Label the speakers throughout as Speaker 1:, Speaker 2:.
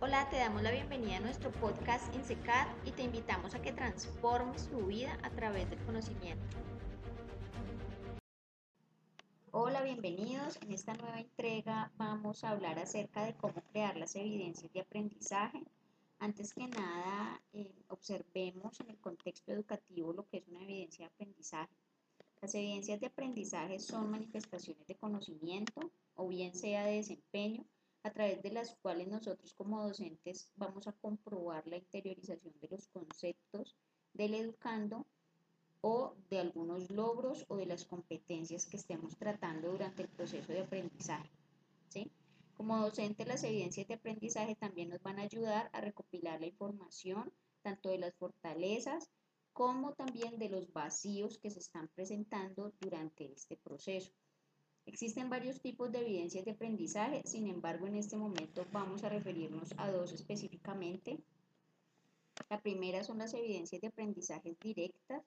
Speaker 1: Hola, te damos la bienvenida a nuestro podcast INSECAD y te invitamos a que transformes tu vida a través del conocimiento. Hola, bienvenidos. En esta nueva entrega vamos a hablar acerca de cómo crear las evidencias de aprendizaje. Antes que nada, eh, observemos en el contexto educativo lo que es una evidencia de aprendizaje. Las evidencias de aprendizaje son manifestaciones de conocimiento o bien sea de desempeño a través de las cuales nosotros como docentes vamos a comprobar la interiorización de los conceptos del educando o de algunos logros o de las competencias que estemos tratando durante el proceso de aprendizaje. ¿sí? Como docentes, las evidencias de aprendizaje también nos van a ayudar a recopilar la información, tanto de las fortalezas como también de los vacíos que se están presentando durante este proceso. Existen varios tipos de evidencias de aprendizaje, sin embargo en este momento vamos a referirnos a dos específicamente. La primera son las evidencias de aprendizaje directas,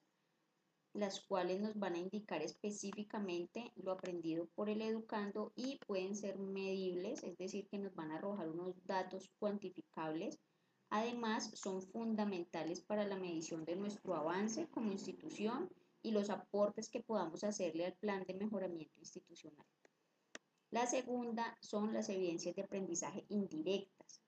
Speaker 1: las cuales nos van a indicar específicamente lo aprendido por el educando y pueden ser medibles, es decir, que nos van a arrojar unos datos cuantificables. Además, son fundamentales para la medición de nuestro avance como institución y los aportes que podamos hacerle al plan de mejoramiento institucional. La segunda son las evidencias de aprendizaje indirectas.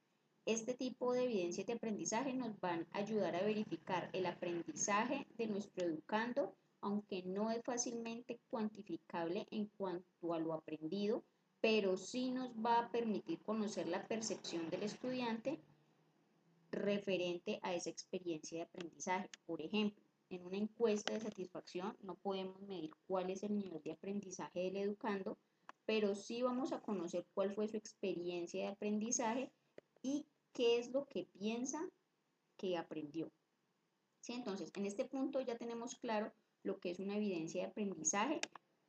Speaker 1: Este tipo de evidencias de aprendizaje nos van a ayudar a verificar el aprendizaje de nuestro educando, aunque no es fácilmente cuantificable en cuanto a lo aprendido, pero sí nos va a permitir conocer la percepción del estudiante referente a esa experiencia de aprendizaje. Por ejemplo, en una encuesta de satisfacción no podemos medir cuál es el nivel de aprendizaje del educando, pero sí vamos a conocer cuál fue su experiencia de aprendizaje y qué es lo que piensa que aprendió. ¿Sí? Entonces, en este punto ya tenemos claro lo que es una evidencia de aprendizaje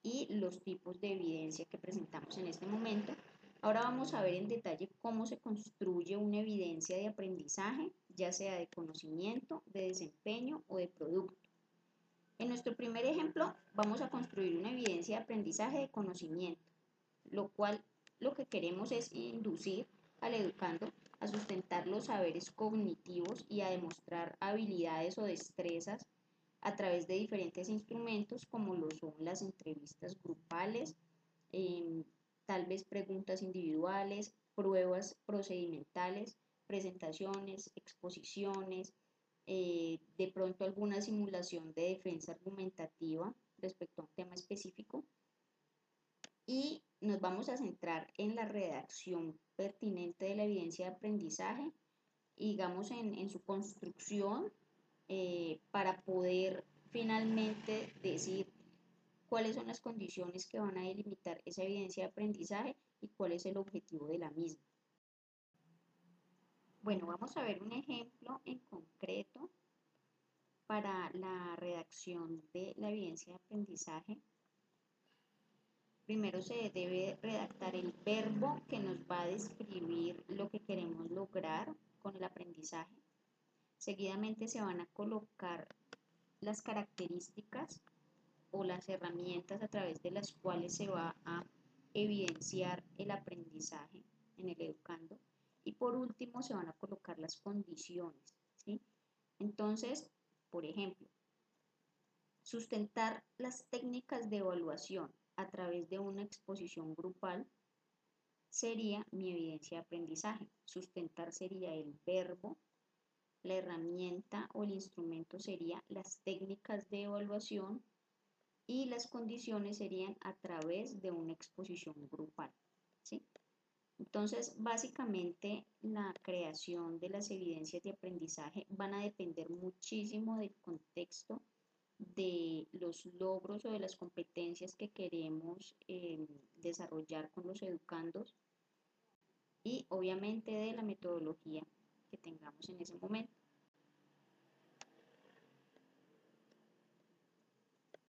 Speaker 1: y los tipos de evidencia que presentamos en este momento. Ahora vamos a ver en detalle cómo se construye una evidencia de aprendizaje, ya sea de conocimiento, de desempeño o de producto. En nuestro primer ejemplo vamos a construir una evidencia de aprendizaje de conocimiento, lo cual lo que queremos es inducir al educando a sustentar los saberes cognitivos y a demostrar habilidades o destrezas a través de diferentes instrumentos como lo son las entrevistas grupales, em, tal vez preguntas individuales, pruebas procedimentales, presentaciones, exposiciones, eh, de pronto alguna simulación de defensa argumentativa respecto a un tema específico. Y nos vamos a centrar en la redacción pertinente de la evidencia de aprendizaje digamos en, su construcción eh, para poder finalmente decir cuáles son las condiciones que van a delimitar esa evidencia de aprendizaje y cuál es el objetivo de la misma. Bueno, vamos a ver un ejemplo en concreto para la redacción de la evidencia de aprendizaje. Primero se debe redactar el verbo que nos va a describir lo que queremos lograr con el aprendizaje. Seguidamente se van a colocar las características o las herramientas a través de las cuales se va a evidenciar el aprendizaje en el educando. Y por último se van a colocar las condiciones. ¿sí? Entonces, por ejemplo, sustentar las técnicas de evaluación a través de una exposición grupal sería mi evidencia de aprendizaje. Sustentar sería el verbo, la herramienta o el instrumento sería las técnicas de evaluación y las condiciones serían a través de una exposición grupal. ¿sí? Entonces, básicamente la creación de las evidencias de aprendizaje van a depender muchísimo del contexto, de los logros o de las competencias que queremos eh, desarrollar con los educandos y obviamente de la metodología que tengamos en ese momento.